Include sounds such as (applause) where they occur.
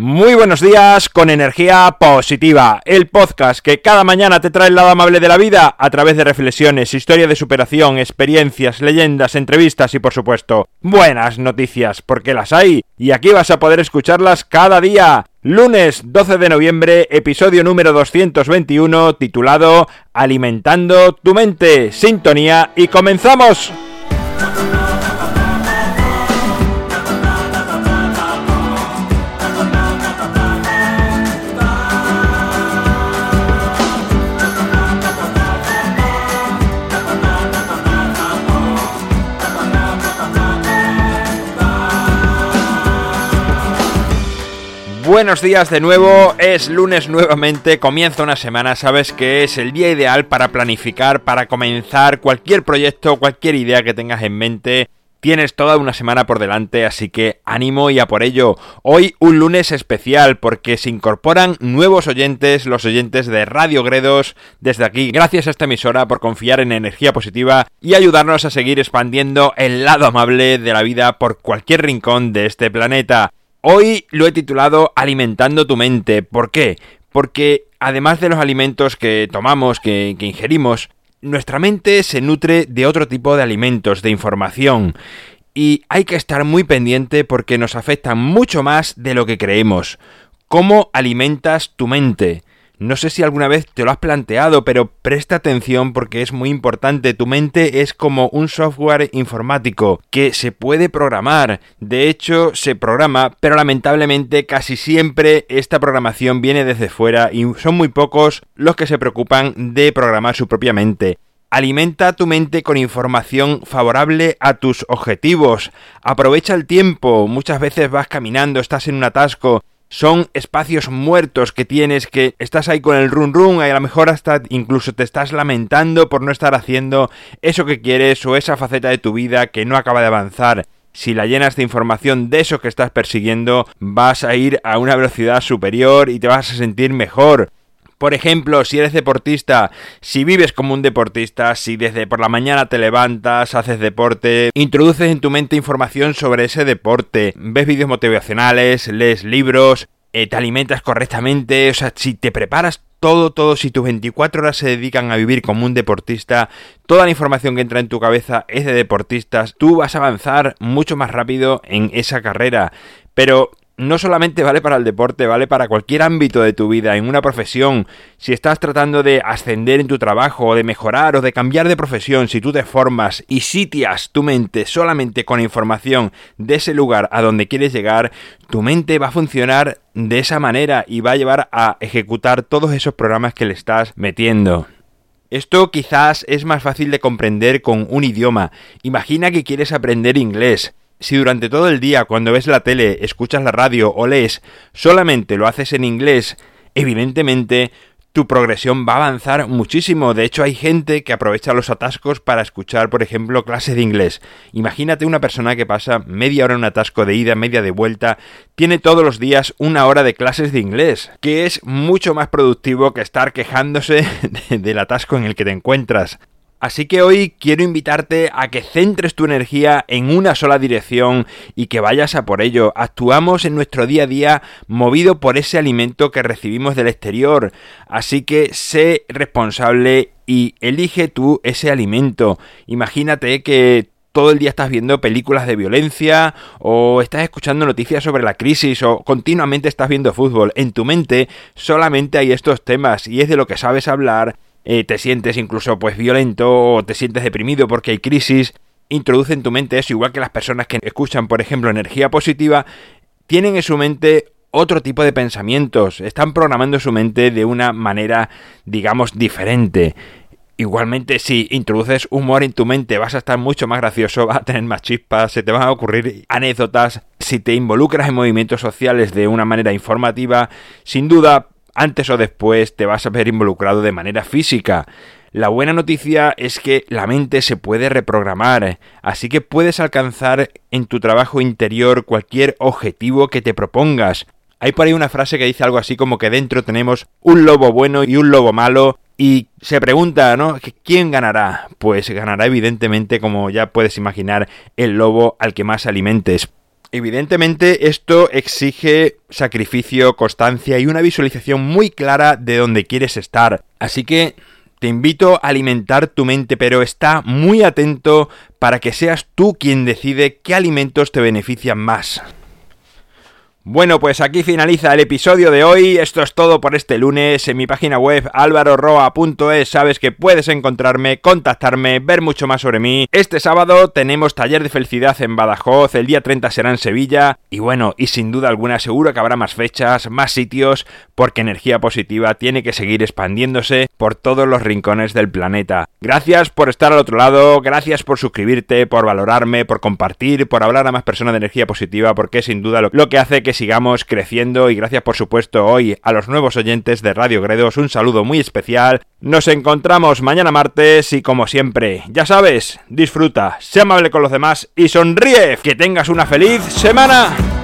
Muy buenos días con energía positiva, el podcast que cada mañana te trae el lado amable de la vida a través de reflexiones, historia de superación, experiencias, leyendas, entrevistas y por supuesto buenas noticias, porque las hay y aquí vas a poder escucharlas cada día. Lunes 12 de noviembre, episodio número 221 titulado Alimentando tu mente, sintonía y comenzamos. Buenos días de nuevo, es lunes nuevamente, comienza una semana, sabes que es el día ideal para planificar, para comenzar cualquier proyecto, cualquier idea que tengas en mente. Tienes toda una semana por delante, así que ánimo y a por ello. Hoy un lunes especial porque se incorporan nuevos oyentes, los oyentes de Radio Gredos. Desde aquí, gracias a esta emisora por confiar en energía positiva y ayudarnos a seguir expandiendo el lado amable de la vida por cualquier rincón de este planeta. Hoy lo he titulado Alimentando tu mente. ¿Por qué? Porque además de los alimentos que tomamos, que, ingerimos, nuestra mente se nutre de otro tipo de alimentos, de información. Y hay que estar muy pendiente porque nos afectan mucho más de lo que creemos. ¿Cómo alimentas tu mente? No sé si alguna vez te lo has planteado, pero presta atención porque es muy importante. Tu mente es como un software informático que se puede programar. De hecho, se programa, pero lamentablemente casi siempre esta programación viene desde fuera y son muy pocos los que se preocupan de programar su propia mente. Alimenta tu mente con información favorable a tus objetivos. Aprovecha el tiempo. Muchas veces vas caminando, estás en un atasco son espacios muertos que tienes que estás ahí con el run run y a lo mejor hasta incluso te estás lamentando por no estar haciendo eso que quieres o esa faceta de tu vida que no acaba de avanzar. Si la llenas de información de eso que estás persiguiendo, vas a ir a una velocidad superior y te vas a sentir mejor. Por ejemplo, si eres deportista, si vives como un deportista, si desde por la mañana te levantas, haces deporte, introduces en tu mente información sobre ese deporte, ves vídeos motivacionales, lees libros, eh, te alimentas correctamente, o sea, si te preparas todo, todo, si tus 24 horas se dedican a vivir como un deportista, toda la información que entra en tu cabeza es de deportistas, tú vas a avanzar mucho más rápido en esa carrera. Pero no solamente vale para el deporte, vale para cualquier ámbito de tu vida, en una profesión. Si estás tratando de ascender en tu trabajo, o de mejorar, o de cambiar de profesión, si tú te formas y sitias tu mente solamente con información de ese lugar a donde quieres llegar, tu mente va a funcionar de esa manera y va a llevar a ejecutar todos esos programas que le estás metiendo. Esto quizás es más fácil de comprender con un idioma. Imagina que quieres aprender inglés. Si durante todo el día, cuando ves la tele, escuchas la radio o lees, solamente lo haces en inglés, evidentemente tu progresión va a avanzar muchísimo. De hecho, hay gente que aprovecha los atascos para escuchar, por ejemplo, clases de inglés. Imagínate una persona que pasa media hora en un atasco de ida, media de vuelta, tiene todos los días una hora de clases de inglés, que es mucho más productivo que estar quejándose (laughs) del atasco en el que te encuentras. Así que hoy quiero invitarte a que centres tu energía en una sola dirección y que vayas a por ello. Actuamos en nuestro día a día movido por ese alimento que recibimos del exterior. Así que sé responsable y elige tú ese alimento. Imagínate que todo el día estás viendo películas de violencia o estás escuchando noticias sobre la crisis o continuamente estás viendo fútbol. En tu mente solamente hay estos temas y es de lo que sabes hablar eh, te sientes incluso pues violento o te sientes deprimido porque hay crisis, introduce en tu mente eso, igual que las personas que escuchan, por ejemplo, energía positiva, tienen en su mente otro tipo de pensamientos, están programando su mente de una manera, digamos, diferente. Igualmente, si introduces humor en tu mente, vas a estar mucho más gracioso, (laughs) vas a tener más chispas, se te van a ocurrir anécdotas. Si te involucras en movimientos sociales de una manera informativa, sin duda antes o después te vas a ver involucrado de manera física. La buena noticia es que la mente se puede reprogramar, así que puedes alcanzar en tu trabajo interior cualquier objetivo que te propongas. Hay por ahí una frase que dice algo así como que dentro tenemos un lobo bueno y un lobo malo y se pregunta, ¿no? ¿Quién ganará? Pues ganará evidentemente, como ya puedes imaginar, el lobo al que más alimentes. Evidentemente esto exige sacrificio, constancia y una visualización muy clara de dónde quieres estar. Así que te invito a alimentar tu mente, pero está muy atento para que seas tú quien decide qué alimentos te benefician más. Bueno, pues aquí finaliza el episodio de hoy. Esto es todo por este lunes. En mi página web alvaroroa.es sabes que puedes encontrarme, contactarme, ver mucho más sobre mí. Este sábado tenemos taller de felicidad en Badajoz, el día 30 será en Sevilla. Y bueno, y sin duda alguna seguro que habrá más fechas, más sitios, porque energía positiva tiene que seguir expandiéndose por todos los rincones del planeta. Gracias por estar al otro lado, gracias por suscribirte, por valorarme, por compartir, por hablar a más personas de energía positiva, porque es sin duda lo que hace que sigamos creciendo y gracias por supuesto hoy a los nuevos oyentes de Radio Gredos un saludo muy especial. Nos encontramos mañana martes y como siempre, ya sabes, disfruta, sé amable con los demás y sonríe. Que tengas una feliz semana.